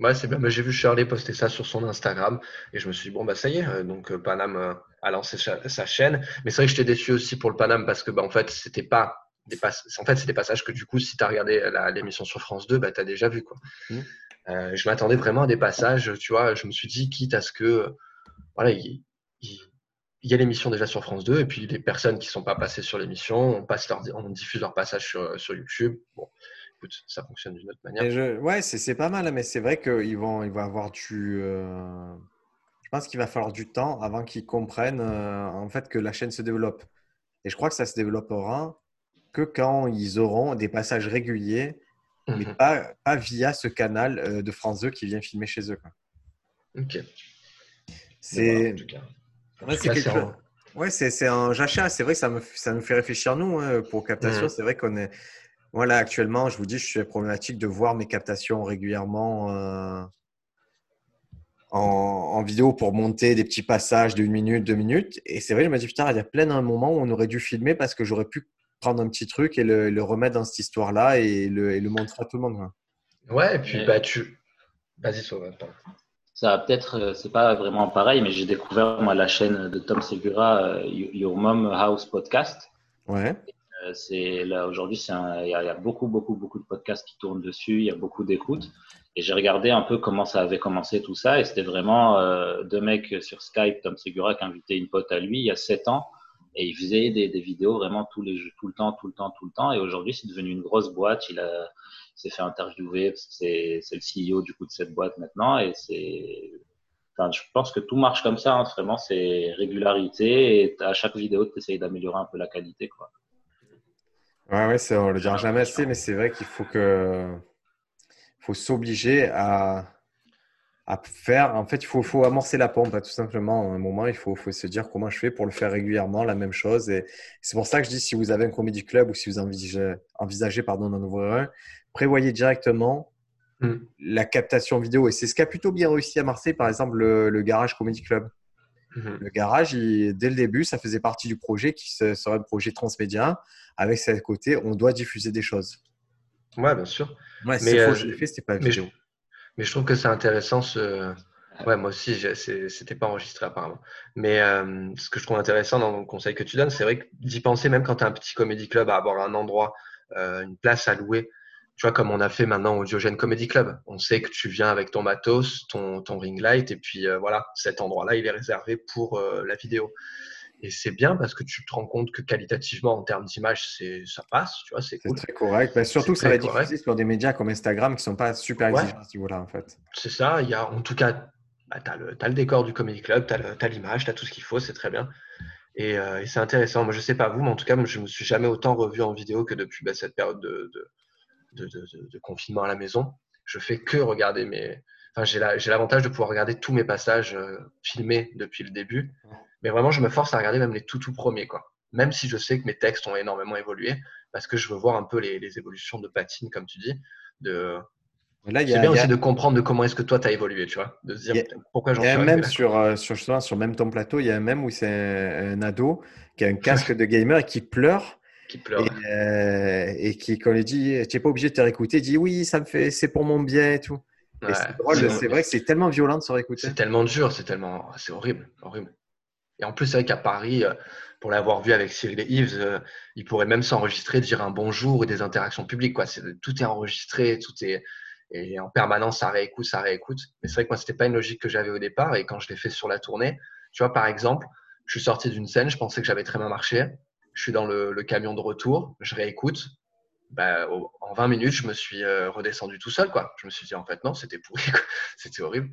S2: Ouais, c'est bien. J'ai vu Shirley poster ça sur son Instagram et je me suis dit, bon, bah ça y est. Euh, donc, euh, Panam euh, a lancé sa, chaîne. Mais c'est vrai que j'étais déçu aussi pour le Panam parce que, bah, en fait, c'était pas en fait, c'est des passages que du coup, si tu as regardé l'émission sur France 2, bah, tu as déjà vu. Quoi. Mmh. Euh, je m'attendais vraiment à des passages, tu vois, je me suis dit, quitte à ce que, voilà, il, y a l'émission déjà sur France 2, et puis les personnes qui ne sont pas passées sur l'émission, on, passe leur, on diffuse leur passage sur, sur YouTube. Bon, écoute, ça fonctionne d'une autre manière.
S1: Je, ouais, c'est pas mal, mais c'est vrai qu'ils vont, ils vont avoir du. Euh, je pense qu'il va falloir du temps avant qu'ils comprennent euh, en fait que la chaîne se développe. Et je crois que ça se développera que quand ils auront des passages réguliers, mais
S2: Mhm.
S1: pas, pas via ce canal euh, de France 2 qui vient filmer chez eux. quoi.
S2: Ok.
S1: C'est ouais, c'est quelque chose. Ouais, c'est un jachat. C'est vrai que ça me, ça nous fait réfléchir, nous, hein, pour captation.
S2: Mhm.
S1: C'est vrai qu'on est. Voilà, actuellement, je vous dis, je suis problématique de voir mes captations régulièrement euh, en, en vidéo pour monter des petits passages d'une minute, deux minutes. Et c'est vrai, je me dis, putain, il y a plein d'un moment où on aurait dû filmer parce que j'aurais pu prendre un petit truc et le, le remettre dans cette histoire-là et le, et le montrer à tout le monde.
S2: Ouais, et puis bah tu. Vas-y, pardon.
S3: Ça va peut-être, euh, c'est pas vraiment pareil, mais j'ai découvert moi la chaîne de Tom Segura, euh, Your Mom House Podcast.
S1: Ouais.
S3: Euh, C'est là aujourd'hui, il y, a il y a beaucoup, beaucoup, beaucoup de podcasts qui tournent dessus. Il y a beaucoup d'écoutes. Et j'ai regardé un peu comment ça avait commencé tout ça. Et c'était vraiment euh, deux mecs sur Skype, Tom Segura qui invitait une pote à lui il y a sept ans. Et il faisait des, des vidéos vraiment tous les tout le temps, tout le temps, tout le temps. Et aujourd'hui, c'est devenu une grosse boîte. Il a s'est fait interviewer parce que c'est c'est le CEO du coup de cette boîte maintenant. Et c'est Enfin, je pense que tout marche comme ça. hein. Vraiment, c'est régularité. Et à chaque vidéo, tu essayes d'améliorer un peu la qualité. Quoi.
S1: Ouais, ouais, on le dira jamais assez, mais c'est vrai qu'il faut que faut s'obliger à, à faire. En fait, il faut, faut amorcer la pompe, hein, tout simplement. À un moment, il faut, faut se dire comment je fais pour le faire régulièrement, la même chose. Et c'est pour ça que je dis, si vous avez un comédie club ou si vous envisagez, envisagez pardon, d'en ouvrir un, prévoyez directement
S2: Mm.
S1: la captation vidéo. Et c'est ce qui a plutôt bien réussi à Marseille, par exemple, le, le Garage Comedy Club.
S2: Mhm.
S1: Le garage, il- dès le début, ça faisait partie du projet qui se- serait un projet transmédia. Avec ce côté, on doit diffuser des choses.
S2: Ouais, bien sûr.
S1: Ouais,
S2: Mais,
S1: c'est
S2: euh,
S1: faux, je fait, c'était pas
S2: mais
S1: vidéo.
S2: Mais je trouve que c'est intéressant ce. Ouais, moi aussi, c'était pas enregistré apparemment. Mais euh, ce que je trouve intéressant dans le conseil que tu donnes, c'est vrai que d'y penser, même quand tu as un petit comédie club, à avoir un endroit, euh, une place à louer. Tu vois, comme on a fait maintenant au Diogène Comedy Club. On sait que tu viens avec ton matos, ton, ton ring light, et puis euh, voilà, cet endroit-là, il est réservé pour la vidéo. Et c'est bien parce que tu te rends compte que qualitativement, en termes d'image, ça passe, tu vois, c'est cool.
S1: très correct. Ben, surtout ça va être diffusé sur des médias comme Instagram qui sont pas super
S2: Ouais.
S1: exigeants à ce niveau-là, en fait.
S2: C'est ça, il y a en tout cas, bah, tu as, le décor du Comedy Club, tu as l'image, tu as tout ce qu'il faut, c'est très bien. Et, euh, et c'est intéressant. Moi, je sais pas vous, mais en tout cas, moi, je me suis jamais autant revu en vidéo que depuis bah, cette période de, de, de, de- de- de confinement à la maison. Je fais que regarder mes. Enfin, j'ai la- j'ai l'avantage de pouvoir regarder tous mes passages euh, filmés depuis le début. Mais vraiment, je me force à regarder même les tout, tout premiers. Quoi. Même si je sais que mes textes ont énormément évolué, parce que je veux voir un peu les, les évolutions de patine, comme tu dis. De, c'est bien
S1: a-
S2: aussi de comprendre de comment est-ce que toi tu as évolué, tu vois. De se dire
S1: Il y a-
S2: pourquoi j'en suis
S1: même
S2: là.
S1: sur, euh, sur, justement, sur même ton plateau, il y a un même où c'est un, un ado qui a un casque de gamer et qui pleure
S2: qui pleure.
S1: et, euh, et qui, quand il dit, tu n'es pas obligé de te réécouter, il dit oui, ça me fait, c'est pour mon bien et tout.
S2: Ouais,
S1: c'est drôle,
S2: c'est-
S1: c'est vrai que c'est tellement violent de se réécouter.
S2: C'est tellement dur, c'est tellement, c'est horrible, horrible. Et en plus, c'est vrai qu'à Paris, euh, pour l'avoir vu avec Cyril et Yves, euh, ils pourraient même s'enregistrer, dire un bonjour et des interactions publiques. Quoi. C'est- Tout est enregistré, tout est et en permanence, ça réécoute, ça réécoute. Mais c'est vrai que moi, c'était pas une logique que j'avais au départ. Et quand je l'ai fait sur la tournée, tu vois, par exemple, je suis sorti d'une scène, je pensais que j'avais très bien marché. Je suis dans le, le camion de retour, je réécoute. Bah, au- en 20 minutes, je me suis euh, redescendu tout seul. Quoi. Je me suis dit, en fait, non, c'était pourri, c'était horrible.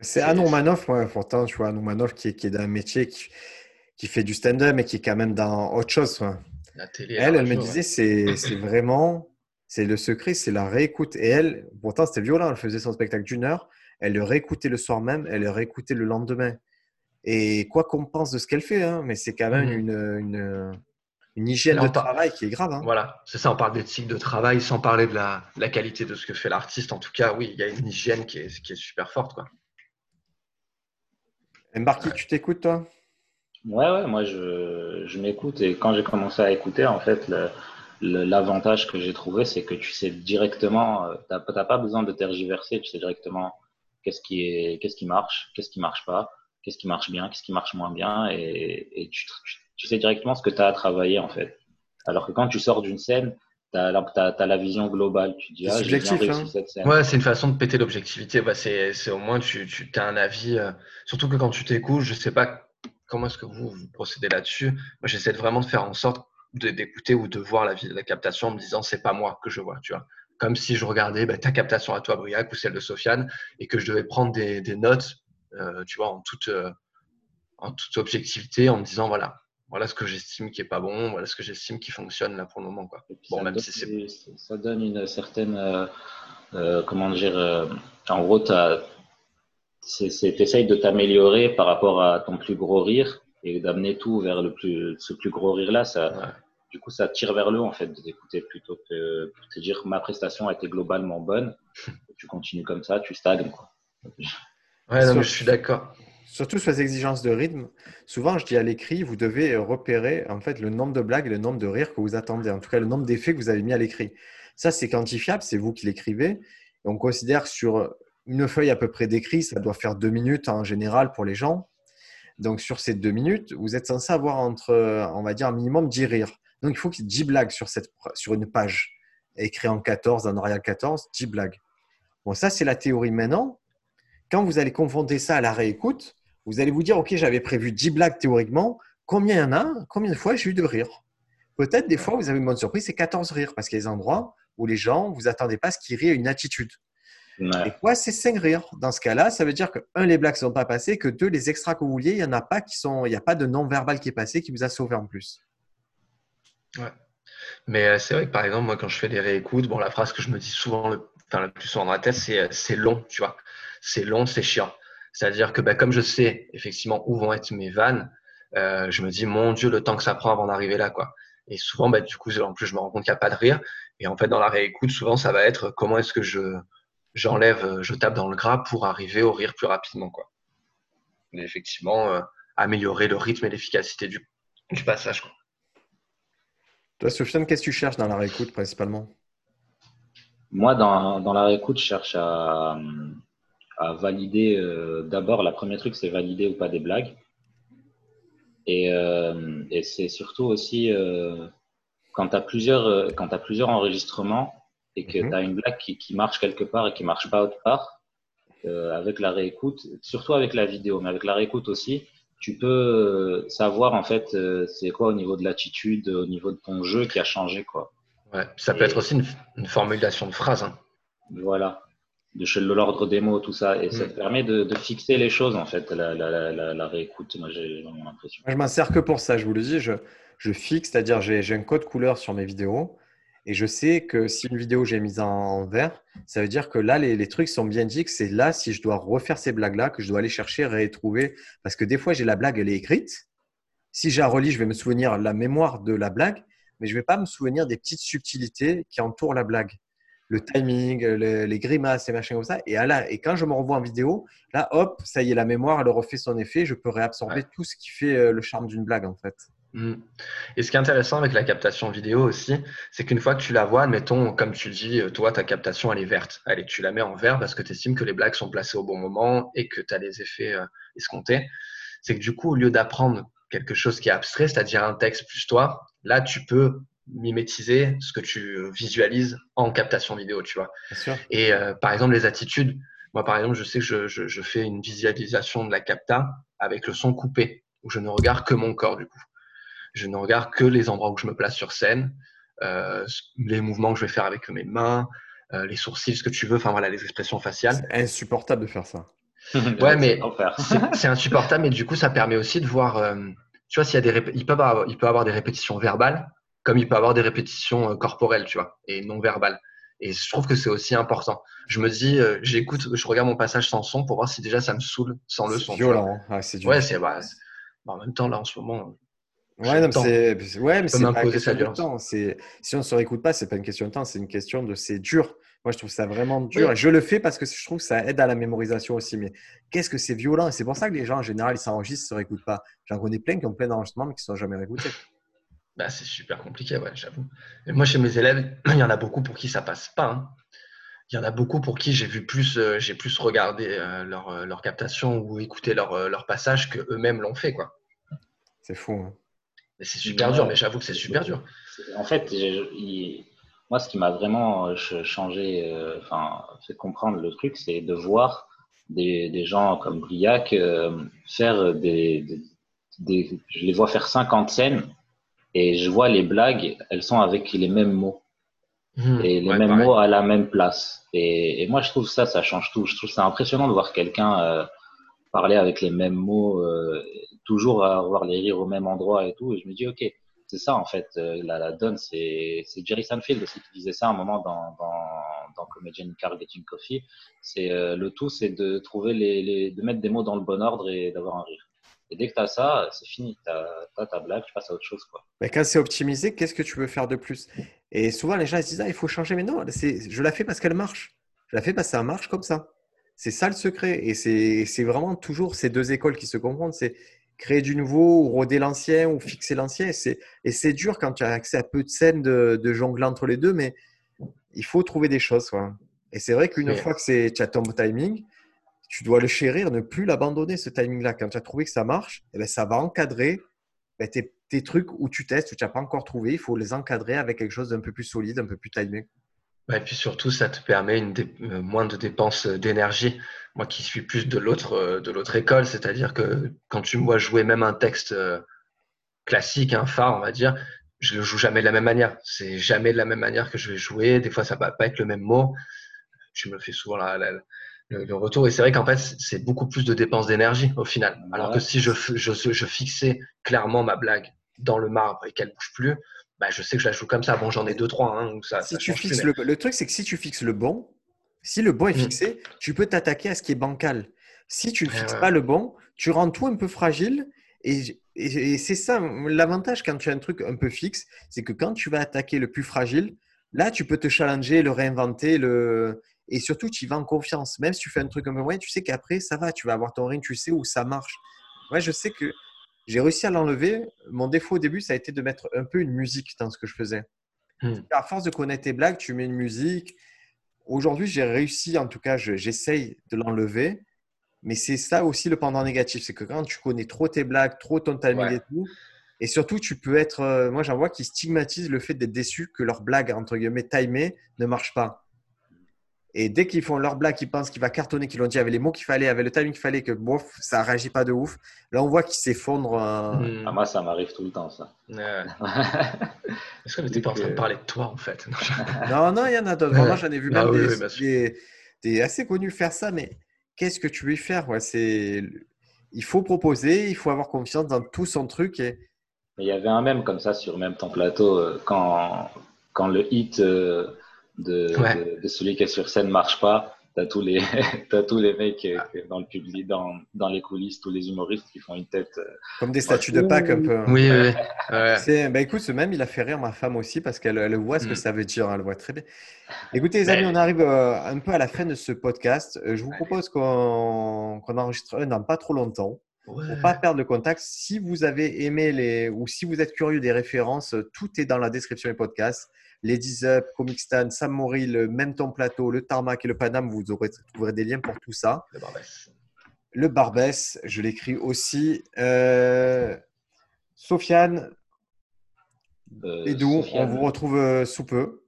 S1: C'est Anne Manoff, moi, pourtant, tu vois, Anne Manoff qui, est- qui est dans un métier qui, qui fait du stand-up, mais qui est quand même dans autre chose. quoi.
S2: La télé,
S1: Elle, elle me disait, c'est c'est vraiment, c'est le secret, c'est la réécoute. Et elle, pourtant, c'était violent, elle faisait son spectacle d'une heure, elle le réécoutait le soir même, elle le réécoutait le lendemain. Et quoi qu'on pense de ce qu'elle fait, hein, mais c'est quand même
S2: Mhm.
S1: une, une, une hygiène de
S2: par-
S1: travail qui est grave. hein.
S2: Voilà, c'est ça, on parle d'éthique de travail sans parler de la, la qualité de ce que fait l'artiste. En tout cas, oui, il y a une hygiène qui est, qui est super forte. Quoi.
S1: Mbarki, tu t'écoutes, toi?
S3: Ouais, ouais, moi je, je m'écoute et quand j'ai commencé à écouter, en fait, le- l'avantage que j'ai trouvé, c'est que tu sais directement, euh, t'as t'as pas besoin de tergiverser, tu sais directement qu'est-ce qui est, qu'est-ce qui marche, qu'est-ce qui marche pas, qu'est-ce qui marche bien, qu'est-ce qui marche moins bien et, et tu, tu, tu sais directement ce que tu as à travailler en fait. Alors que quand tu sors d'une scène, tu as, la vision globale, tu dis ah j'ai bien réussi
S1: hein.
S3: cette scène.
S2: Ouais, c'est une façon de péter l'objectivité. Bah, c'est c'est au moins, tu, tu as un avis. euh, surtout que quand tu t'écoutes, je sais pas comment est-ce que vous, vous procédez là-dessus. Moi, j'essaie vraiment de faire en sorte d'écouter ou de voir la, la captation en me disant c'est pas moi que je vois, tu vois. Comme si je regardais bah, ta captation à toi, Briac, ou celle de Sofiane, et que je devais prendre des, des notes, euh, tu vois, en toute, euh, en toute objectivité, en me disant voilà, voilà ce que j'estime qui est pas bon, voilà ce que j'estime qui fonctionne là pour le moment. Quoi.
S3: Bon, ça, même donne, si ça donne une certaine, euh, euh, comment dire, euh, en gros, tu essayes de t'améliorer par rapport à ton plus gros rire et d'amener tout vers le plus, ce plus gros rire là. Ça, Du coup, ça tire vers le haut en fait d'écouter plutôt que de te dire ma prestation a été globalement bonne. tu continues comme ça, tu stagnes. Quoi.
S2: Ouais, non, je suis d'accord.
S1: Surtout sur les exigences de rythme, souvent je dis à l'écrit, vous devez repérer en fait le nombre de blagues et le nombre de rires que vous attendez, en tout cas le nombre d'effets que vous avez mis à l'écrit. Ça, c'est quantifiable, c'est vous qui l'écrivez. On considère sur une feuille à peu près d'écrit, ça doit faire deux minutes en général pour les gens. Donc sur ces deux minutes, vous êtes censé avoir entre, on va dire, un minimum 10 rires. Donc il faut qu'il y ait 10 blagues sur, cette, une page, écrit en 14, en Arial 14, 10 blagues. Bon, ça c'est la théorie maintenant. Quand vous allez confronter ça à la réécoute, vous allez vous dire, OK, j'avais prévu 10 blagues théoriquement. Combien il y en a? Combien de fois j'ai eu de rires Peut-être des fois, vous avez une bonne surprise, c'est 14 rires parce qu'il y a des endroits où les gens, vous attendez pas ce qu'ils rient à une attitude. Et quoi, c'est 5 rires. Dans ce cas-là, ça veut dire que, un, les blagues ne sont pas passées, que deux, les extras que vous vouliez, il n'y en a pas qui sont, il n'y a pas de non-verbal qui est passé qui vous a sauvé en plus.
S2: Ouais. Mais euh, c'est vrai que par exemple, moi, quand je fais des réécoutes, bon, la phrase que je me dis souvent, le, enfin, le plus souvent dans la tête, c'est euh, long, tu vois. C'est long, c'est chiant. C'est-à-dire que bah, comme je sais effectivement où vont être mes vannes, euh, je me dis mon Dieu le temps que ça prend avant d'arriver là quoi. Et souvent bah, du coup en plus je me rends compte qu'il n'y a pas de rire. Et en fait dans la réécoute souvent ça va être comment est-ce que je j'enlève, je tape dans le gras pour arriver au rire plus rapidement quoi. Et effectivement euh, améliorer le rythme et l'efficacité du, du passage quoi.
S1: Toi Sofiane qu'est-ce que tu cherches dans la réécoute principalement?
S3: Moi dans, dans la réécoute je cherche à à valider. Euh, d'abord, la première truc, c'est valider ou pas des blagues. Et, euh, et c'est surtout aussi euh, quand tu as, plusieurs, quand as plusieurs enregistrements et que mhm. tu as une blague qui, qui, marche quelque part et qui marche pas autre part, avec la réécoute, surtout avec la vidéo, mais avec la réécoute aussi, tu peux savoir en fait c'est quoi au niveau de l'attitude, au niveau de ton jeu qui a changé. Quoi.
S2: Ouais, ça peut être aussi une, une, formulation de phrase. Hein.
S3: Voilà de l'ordre des mots, tout ça. Et ça te mm. permet de, fixer les choses, en fait, la, la, la, réécoute. Moi, j'ai l'impression.
S1: Je m'en sers que pour ça, je vous le dis. Je, je fixe, c'est-à-dire j'ai un code couleur sur mes vidéos. Et je sais que si une vidéo j'ai mise en, vert, ça veut dire que là, les, les trucs sont bien dit que c'est là, si je dois refaire ces blagues-là, que je dois aller chercher, retrouver. Parce que des fois, j'ai la blague, elle est écrite. Si j'ai relis, je vais me souvenir la mémoire de la blague, mais je ne vais pas me souvenir des petites subtilités qui entourent la blague le timing, les grimaces et machin comme ça. Et, là, et quand je me revois en vidéo, là, hop, ça y est, la mémoire, elle refait son effet. Je peux réabsorber tout ce qui fait euh, le charme d'une blague, en fait.
S2: Mm. Et ce qui est intéressant avec la captation vidéo aussi, c'est qu'une fois que tu la vois, admettons, comme tu le dis, euh, toi, ta captation, elle est verte. Allez, tu la mets en vert parce que tu estimes que les blagues sont placées au bon moment et que tu as les effets euh, escomptés. C'est que du coup, au lieu d'apprendre quelque chose qui est abstrait, c'est-à-dire un texte plus toi, là, tu peux mimétiser ce que tu visualises en captation vidéo, tu vois. Et euh, par exemple, les attitudes, moi par exemple, je sais que je, je, fais une visualisation de la capta avec le son coupé, où je ne regarde que mon corps du coup. Je ne regarde que les endroits où je me place sur scène, euh, les mouvements que je vais faire avec mes mains, euh, les sourcils, ce que tu veux, enfin voilà, les expressions faciales.
S1: C'est insupportable de faire ça.
S2: ouais, mais c'est insupportable, mais du coup, ça permet aussi de voir, tu vois, s'il y a des, il peut avoir, il peut avoir des répétitions verbales, comme il peut avoir des répétitions euh, corporelles, tu vois, et non verbales. Et je trouve que c'est aussi important. Je me dis, euh, j'écoute, je regarde mon passage sans son pour voir si déjà ça me saoule sans le son.
S1: Violent.
S2: Hein. c'est ouais, c'est bah, en même temps là en ce moment.
S1: Ouais, c'est ouais, mais c'est pas une question de temps. Si on ne se réécoute pas, c'est pas une question de temps, c'est une question de c'est dur. Moi, je trouve ça vraiment dur. Et je le fais parce que je trouve que ça aide à la mémorisation aussi. Mais qu'est-ce que c'est violent? Et c'est pour ça que les gens, en général, ils s'enregistrent, ils ne se réécoutent pas. J'en connais plein qui ont plein d'enregistrements mais qui ne sont jamais réécoutés.
S2: Bah, c'est super compliqué, ouais, j'avoue. Moi, chez mes élèves, il y en a beaucoup pour qui ça passe pas. Hein. Il y en a beaucoup pour qui j'ai vu plus, euh, j'ai plus regardé euh, leur, euh, leur, captation ou écouté leur, leur passage que eux-mêmes l'ont fait, quoi.
S1: C'est fou. Hein.
S2: C'est super dur, mais j'avoue que c'est super dur.
S3: En fait, moi, ce qui m'a vraiment changé, enfin, fait comprendre le truc, c'est de voir des, des, gens comme Briac faire des, des, Je les vois faire 50 scènes et je vois les blagues, elles sont avec les mêmes mots. Mmh, et les mêmes mots à la même place. Et, et, moi, je trouve ça, ça change tout. Je trouve ça impressionnant de voir quelqu'un euh, parler avec les mêmes mots, euh, toujours avoir les rires au même endroit et tout. Et je me dis, ok, c'est ça en fait, euh, la, la donne, c'est Jerry Seinfeld aussi qui disait ça à un moment dans, dans, dans Comedian Car Getting Coffee. C'est euh, le tout, c'est de trouver les, les, de mettre des mots dans le bon ordre et d'avoir un rire. Et dès que tu as ça, c'est fini. Tu as, ta blague, tu passes à autre chose. Quoi.
S1: Mais quand c'est optimisé, qu'est-ce que tu veux faire de plus? Et souvent, les gens ils se disent ah, il faut changer. Mais non, je la fais parce qu'elle marche. Je la fais parce que ça marche comme ça. C'est ça le secret. Et c'est vraiment toujours ces deux écoles qui se confondent. C'est créer du nouveau, ou roder l'ancien, ou fixer l'ancien. Et c'est dur quand tu as accès à peu de scènes de, de jongler entre les deux, mais il faut trouver des choses. Quoi. Et c'est vrai qu'une fois que tu as ton timing, tu dois le chérir, ne plus l'abandonner, ce timing-là. Quand tu as trouvé que ça marche, eh bien, ça va encadrer ben, tes, trucs où tu testes, où tu n'as pas encore trouvé. Il faut les encadrer avec quelque chose d'un peu plus solide, un peu plus timé.
S2: et puis surtout, ça te permet euh, moins de dépenses d'énergie. Moi qui suis plus de l'autre euh, de l'autre école, c'est-à-dire que quand tu me vois jouer même un texte euh, classique, un phare, on va dire, je le joue jamais de la même manière. C'est jamais de la même manière que je vais jouer. Des fois, ça va pas être le même mot. Je me fais souvent la, la, le, retour. Et c'est vrai qu'en fait, c'est beaucoup plus de dépenses d'énergie au final. Alors que si je, je, je, fixais clairement ma blague dans le marbre et qu'elle bouge plus, bah, je sais que je la joue comme ça. Bon, j'en ai deux, trois. Hein, ça,
S1: si tu fixes le, le, truc, c'est que si tu fixes le bon, si le bon est mm. fixé, tu peux t'attaquer à ce qui est bancal. Si tu ne fixes pas le bon, tu rends tout un peu fragile. Et, et, et c'est ça l'avantage quand tu as un truc un peu fixe, c'est que quand tu vas attaquer le plus fragile, là, tu peux te challenger, le réinventer, le, et surtout, tu y vas en confiance. Même si tu fais un truc un peu moyen, tu sais qu'après, ça va. Tu vas avoir ton ring, tu sais où ça marche. Moi, je sais que j'ai réussi à l'enlever. Mon défaut au début, ça a été de mettre un peu une musique dans ce que je faisais. Hmm. À force de connaître tes blagues, tu mets une musique. Aujourd'hui, j'ai réussi, en tout cas, j'essaye de l'enlever. Mais c'est ça aussi le pendant négatif. C'est que quand tu connais trop tes blagues, trop ton timing et tout, et surtout, tu peux être. Euh, moi, j'en vois qui stigmatisent le fait d'être déçu que leur blague, entre guillemets, timée, ne marche pas. Et dès qu'ils font leur blague, ils pensent qu'il va cartonner, qu'ils l'ont dit avec les mots qu'il fallait, avec le timing qu'il fallait, que bof, ça réagit pas de ouf. Là, on voit qu'ils s'effondrent.
S3: Hmm. Ah, moi, ça m'arrive tout le temps, ça.
S2: Est-ce que tu pas en train de parler de toi, en fait?
S1: Non, non, il y en a d'autres. Moi, j'en ai vu ah même des, des, assez connus faire ça, mais qu'est-ce que tu veux y faire? Ouais, c'est... Il faut proposer, il faut avoir confiance dans tout son truc. Et...
S3: Il y avait un même comme ça sur même ton plateau, euh, quand, quand le hit. Euh, de, celui qui est sur scène marche pas. T'as tous les, as tous les mecs euh, dans le public, dans, dans les coulisses, tous les humoristes qui font une tête. Euh,
S1: Comme des statues de Pâques un peu.
S2: Oui, oui.
S1: Bah, écoute, ce même, il a fait rire ma femme aussi parce qu'elle elle voit ce que mm. ça veut dire. Hein, elle voit très bien. Écoutez, les amis, on arrive euh, un peu à la fin de ce podcast. Je vous propose qu'on enregistre un dans pas trop longtemps. Pour ne pas perdre le contact, si vous avez aimé les ou si vous êtes curieux des références, tout est dans la description du podcast. Ladies Up, Comic Stand, Sam Mori, le même temps plateau, le Tarmac et le Panam, vous aurez, trouverez des liens pour tout ça.
S2: Le Barbès.
S1: Le Barbès, je l'écris aussi. Euh, Sofiane, euh, et d'où on vous retrouve euh, sous peu,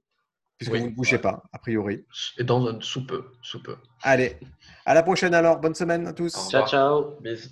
S1: puisque vous ne bougez pas, a priori.
S2: Et dans un sous peu, sous peu.
S1: Allez, à la prochaine alors. Bonne semaine à tous.
S3: Ciao, ciao. Bisous.